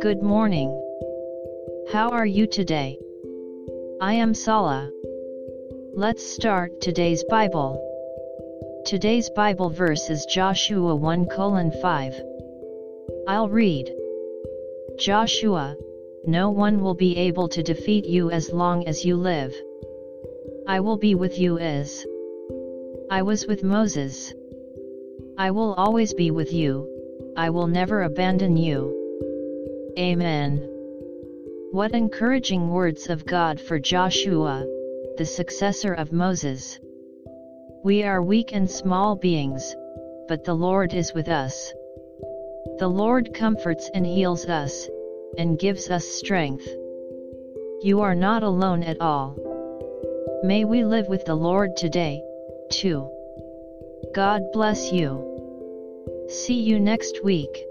Good morning. How are you today? I am Sala. Let's start today's Bible. Today's Bible verse is Joshua 1 colon 5. I'll read. Joshua, no one will be able to defeat you as long as you live. I will be with you as I was with Moses. I will always be with you, I will never abandon you. Amen. What encouraging words of God for Joshua, the successor of Moses. We are weak and small beings, but the Lord is with us. The Lord comforts and heals us, and gives us strength. You are not alone at all. May we live with the Lord today, too. God bless you. See you next week.